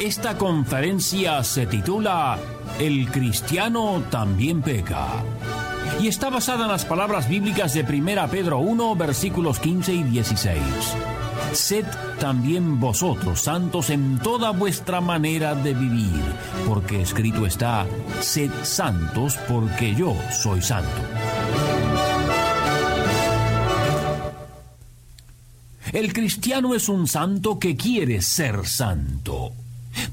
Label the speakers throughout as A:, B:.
A: Esta conferencia se titula El cristiano también peca y está basada en las palabras bíblicas de 1 Pedro 1 versículos 15 y 16. Sed también vosotros santos en toda vuestra manera de vivir, porque escrito está, sed santos porque yo soy santo. El cristiano es un santo que quiere ser santo.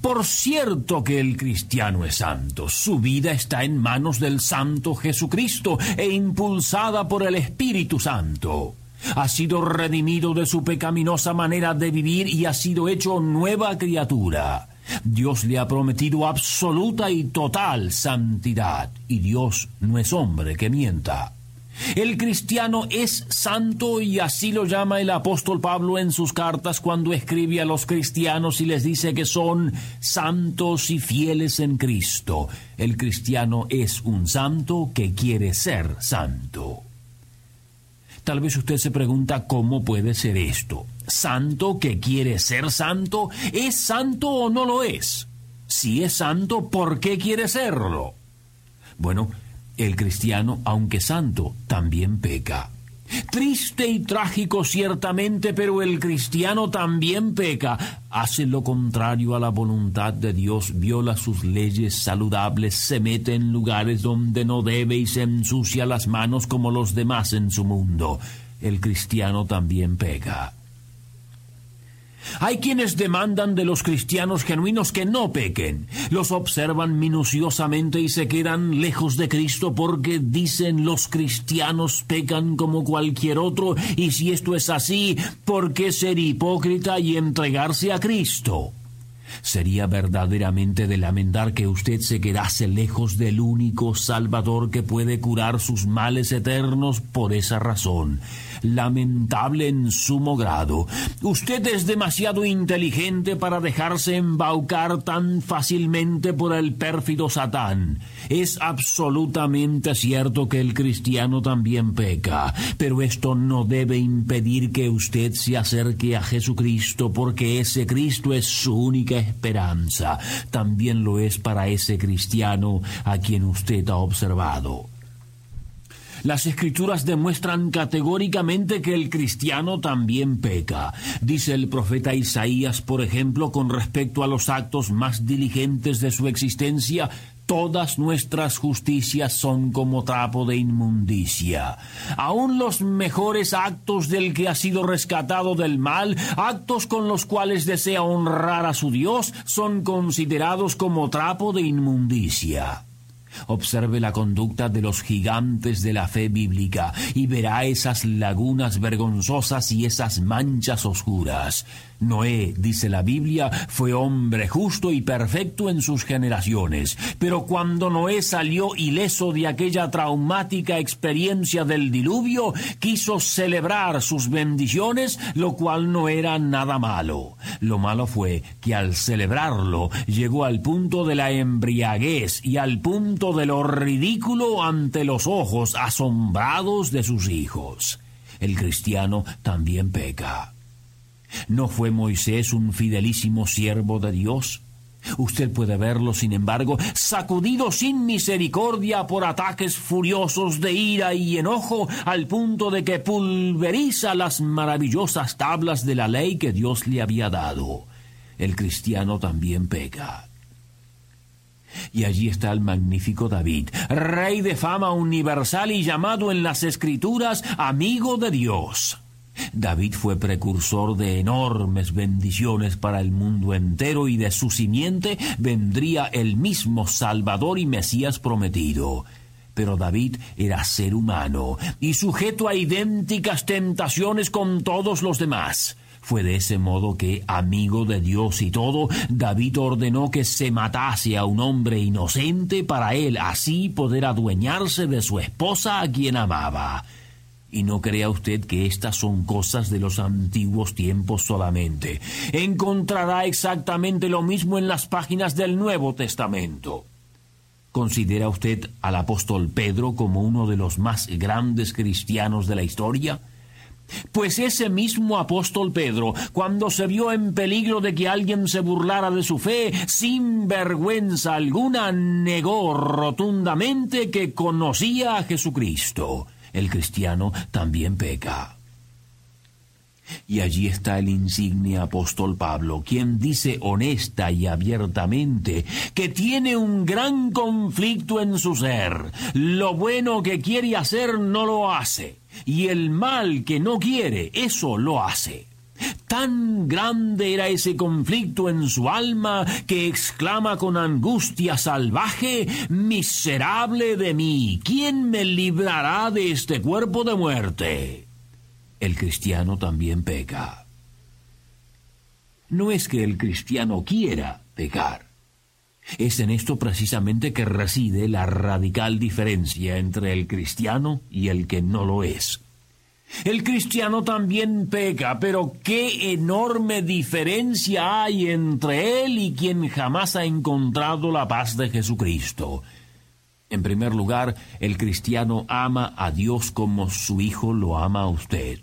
A: Por cierto que el cristiano es santo, su vida está en manos del Santo Jesucristo e impulsada por el Espíritu Santo. Ha sido redimido de su pecaminosa manera de vivir y ha sido hecho nueva criatura. Dios le ha prometido absoluta y total santidad, y Dios no es hombre que mienta. El cristiano es santo y así lo llama el apóstol Pablo en sus cartas cuando escribe a los cristianos y les dice que son santos y fieles en Cristo. El cristiano es un santo que quiere ser santo. Tal vez usted se pregunta cómo puede ser esto. ¿Santo que quiere ser santo? ¿Es santo o no lo es? Si es santo, ¿por qué quiere serlo? Bueno, el cristiano, aunque santo, también peca. Triste y trágico ciertamente, pero el cristiano también peca. Hace lo contrario a la voluntad de Dios, viola sus leyes saludables, se mete en lugares donde no debe y se ensucia las manos como los demás en su mundo. El cristiano también peca. Hay quienes demandan de los cristianos genuinos que no pequen. Los observan minuciosamente y se quedan lejos de Cristo porque dicen los cristianos pecan como cualquier otro y si esto es así, ¿por qué ser hipócrita y entregarse a Cristo? Sería verdaderamente de lamentar que usted se quedase lejos del único Salvador que puede curar sus males eternos por esa razón lamentable en sumo grado. Usted es demasiado inteligente para dejarse embaucar tan fácilmente por el pérfido Satán. Es absolutamente cierto que el cristiano también peca, pero esto no debe impedir que usted se acerque a Jesucristo, porque ese Cristo es su única esperanza. También lo es para ese cristiano a quien usted ha observado. Las escrituras demuestran categóricamente que el cristiano también peca. Dice el profeta Isaías, por ejemplo, con respecto a los actos más diligentes de su existencia, Todas nuestras justicias son como trapo de inmundicia. Aun los mejores actos del que ha sido rescatado del mal, actos con los cuales desea honrar a su Dios, son considerados como trapo de inmundicia. Observe la conducta de los gigantes de la fe bíblica y verá esas lagunas vergonzosas y esas manchas oscuras. Noé, dice la Biblia, fue hombre justo y perfecto en sus generaciones, pero cuando Noé salió ileso de aquella traumática experiencia del diluvio, quiso celebrar sus bendiciones, lo cual no era nada malo. Lo malo fue que al celebrarlo llegó al punto de la embriaguez y al de lo ridículo ante los ojos asombrados de sus hijos. El cristiano también peca. ¿No fue Moisés un fidelísimo siervo de Dios? Usted puede verlo, sin embargo, sacudido sin misericordia por ataques furiosos de ira y enojo, al punto de que pulveriza las maravillosas tablas de la ley que Dios le había dado. El cristiano también peca. Y allí está el magnífico David, rey de fama universal y llamado en las escrituras amigo de Dios. David fue precursor de enormes bendiciones para el mundo entero y de su simiente vendría el mismo Salvador y Mesías prometido. Pero David era ser humano y sujeto a idénticas tentaciones con todos los demás. Fue de ese modo que, amigo de Dios y todo, David ordenó que se matase a un hombre inocente para él así poder adueñarse de su esposa a quien amaba. Y no crea usted que estas son cosas de los antiguos tiempos solamente. Encontrará exactamente lo mismo en las páginas del Nuevo Testamento. ¿Considera usted al apóstol Pedro como uno de los más grandes cristianos de la historia? Pues ese mismo apóstol Pedro, cuando se vio en peligro de que alguien se burlara de su fe, sin vergüenza alguna negó rotundamente que conocía a Jesucristo. El cristiano también peca. Y allí está el insigne apóstol Pablo, quien dice honesta y abiertamente que tiene un gran conflicto en su ser. Lo bueno que quiere hacer no lo hace, y el mal que no quiere, eso lo hace. Tan grande era ese conflicto en su alma que exclama con angustia salvaje, Miserable de mí, ¿quién me librará de este cuerpo de muerte? El cristiano también peca. No es que el cristiano quiera pecar. Es en esto precisamente que reside la radical diferencia entre el cristiano y el que no lo es. El cristiano también peca, pero qué enorme diferencia hay entre él y quien jamás ha encontrado la paz de Jesucristo. En primer lugar, el cristiano ama a Dios como su Hijo lo ama a usted.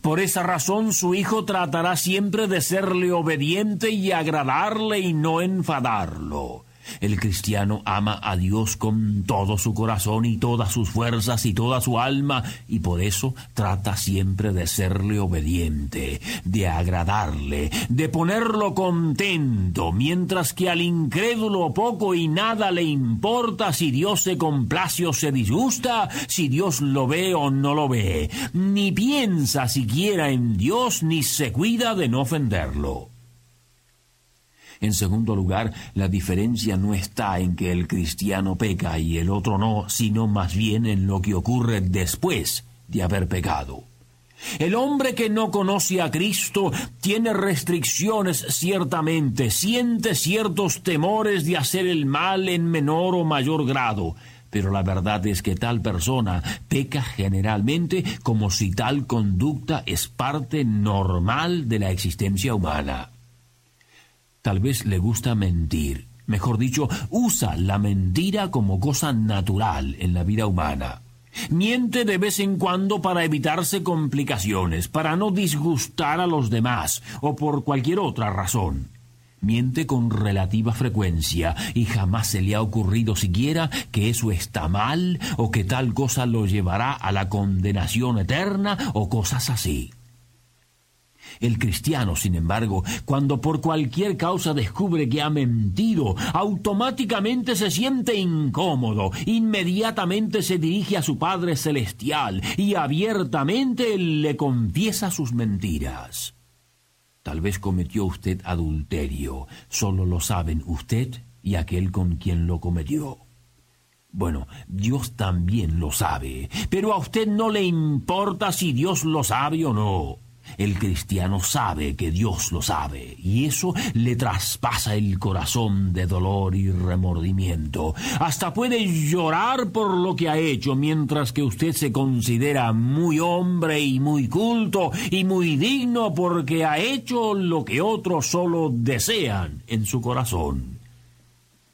A: Por esa razón su Hijo tratará siempre de serle obediente y agradarle y no enfadarlo. El cristiano ama a Dios con todo su corazón y todas sus fuerzas y toda su alma, y por eso trata siempre de serle obediente, de agradarle, de ponerlo contento, mientras que al incrédulo poco y nada le importa si Dios se complace o se disgusta, si Dios lo ve o no lo ve, ni piensa siquiera en Dios ni se cuida de no ofenderlo. En segundo lugar, la diferencia no está en que el cristiano peca y el otro no, sino más bien en lo que ocurre después de haber pecado. El hombre que no conoce a Cristo tiene restricciones ciertamente, siente ciertos temores de hacer el mal en menor o mayor grado, pero la verdad es que tal persona peca generalmente como si tal conducta es parte normal de la existencia humana. Tal vez le gusta mentir. Mejor dicho, usa la mentira como cosa natural en la vida humana. Miente de vez en cuando para evitarse complicaciones, para no disgustar a los demás o por cualquier otra razón. Miente con relativa frecuencia y jamás se le ha ocurrido siquiera que eso está mal o que tal cosa lo llevará a la condenación eterna o cosas así. El cristiano, sin embargo, cuando por cualquier causa descubre que ha mentido, automáticamente se siente incómodo, inmediatamente se dirige a su Padre Celestial y abiertamente le confiesa sus mentiras. Tal vez cometió usted adulterio, solo lo saben usted y aquel con quien lo cometió. Bueno, Dios también lo sabe, pero a usted no le importa si Dios lo sabe o no. El cristiano sabe que Dios lo sabe, y eso le traspasa el corazón de dolor y remordimiento. Hasta puede llorar por lo que ha hecho, mientras que usted se considera muy hombre y muy culto y muy digno porque ha hecho lo que otros solo desean en su corazón.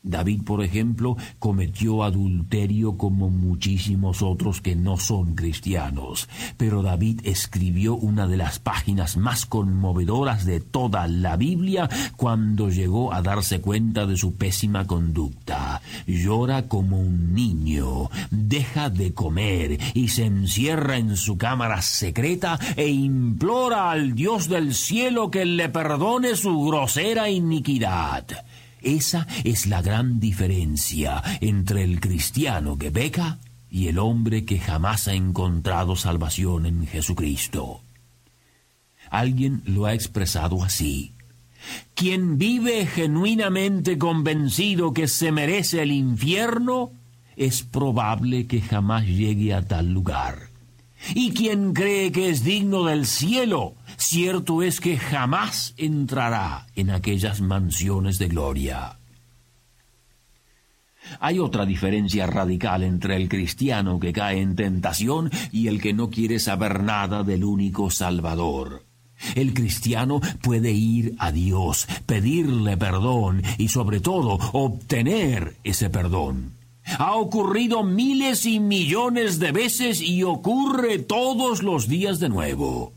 A: David, por ejemplo, cometió adulterio como muchísimos otros que no son cristianos, pero David escribió una de las páginas más conmovedoras de toda la Biblia cuando llegó a darse cuenta de su pésima conducta. Llora como un niño, deja de comer y se encierra en su cámara secreta e implora al Dios del cielo que le perdone su grosera iniquidad. Esa es la gran diferencia entre el cristiano que peca y el hombre que jamás ha encontrado salvación en Jesucristo. Alguien lo ha expresado así. Quien vive genuinamente convencido que se merece el infierno, es probable que jamás llegue a tal lugar. Y quien cree que es digno del cielo, cierto es que jamás entrará en aquellas mansiones de gloria. Hay otra diferencia radical entre el cristiano que cae en tentación y el que no quiere saber nada del único Salvador. El cristiano puede ir a Dios, pedirle perdón y sobre todo obtener ese perdón. Ha ocurrido miles y millones de veces y ocurre todos los días de nuevo.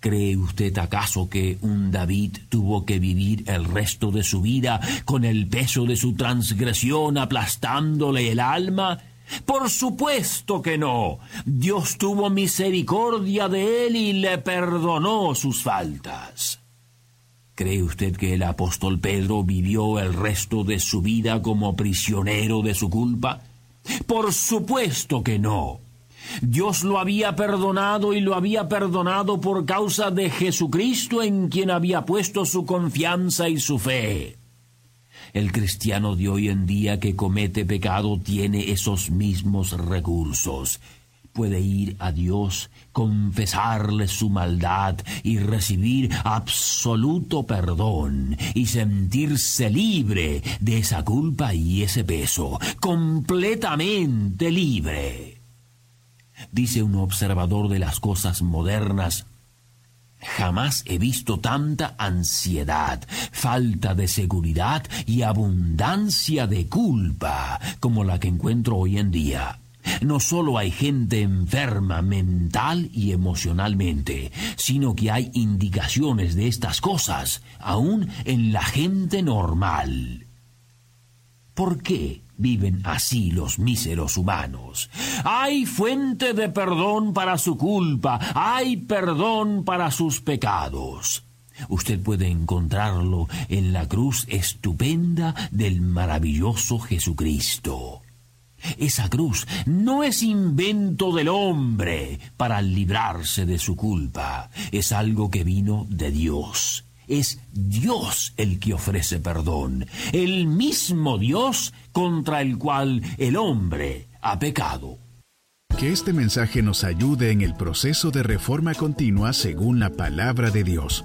A: ¿Cree usted acaso que un David tuvo que vivir el resto de su vida con el peso de su transgresión aplastándole el alma? Por supuesto que no. Dios tuvo misericordia de él y le perdonó sus faltas. ¿Cree usted que el apóstol Pedro vivió el resto de su vida como prisionero de su culpa? Por supuesto que no. Dios lo había perdonado y lo había perdonado por causa de Jesucristo en quien había puesto su confianza y su fe. El cristiano de hoy en día que comete pecado tiene esos mismos recursos puede ir a Dios, confesarle su maldad y recibir absoluto perdón y sentirse libre de esa culpa y ese peso, completamente libre. Dice un observador de las cosas modernas, Jamás he visto tanta ansiedad, falta de seguridad y abundancia de culpa como la que encuentro hoy en día. No solo hay gente enferma mental y emocionalmente, sino que hay indicaciones de estas cosas aún en la gente normal. ¿Por qué viven así los míseros humanos? Hay fuente de perdón para su culpa, hay perdón para sus pecados. Usted puede encontrarlo en la cruz estupenda del maravilloso Jesucristo. Esa cruz no es invento del hombre para librarse de su culpa, es algo que vino de Dios. Es Dios el que ofrece perdón, el mismo Dios contra el cual el hombre ha pecado.
B: Que este mensaje nos ayude en el proceso de reforma continua según la palabra de Dios.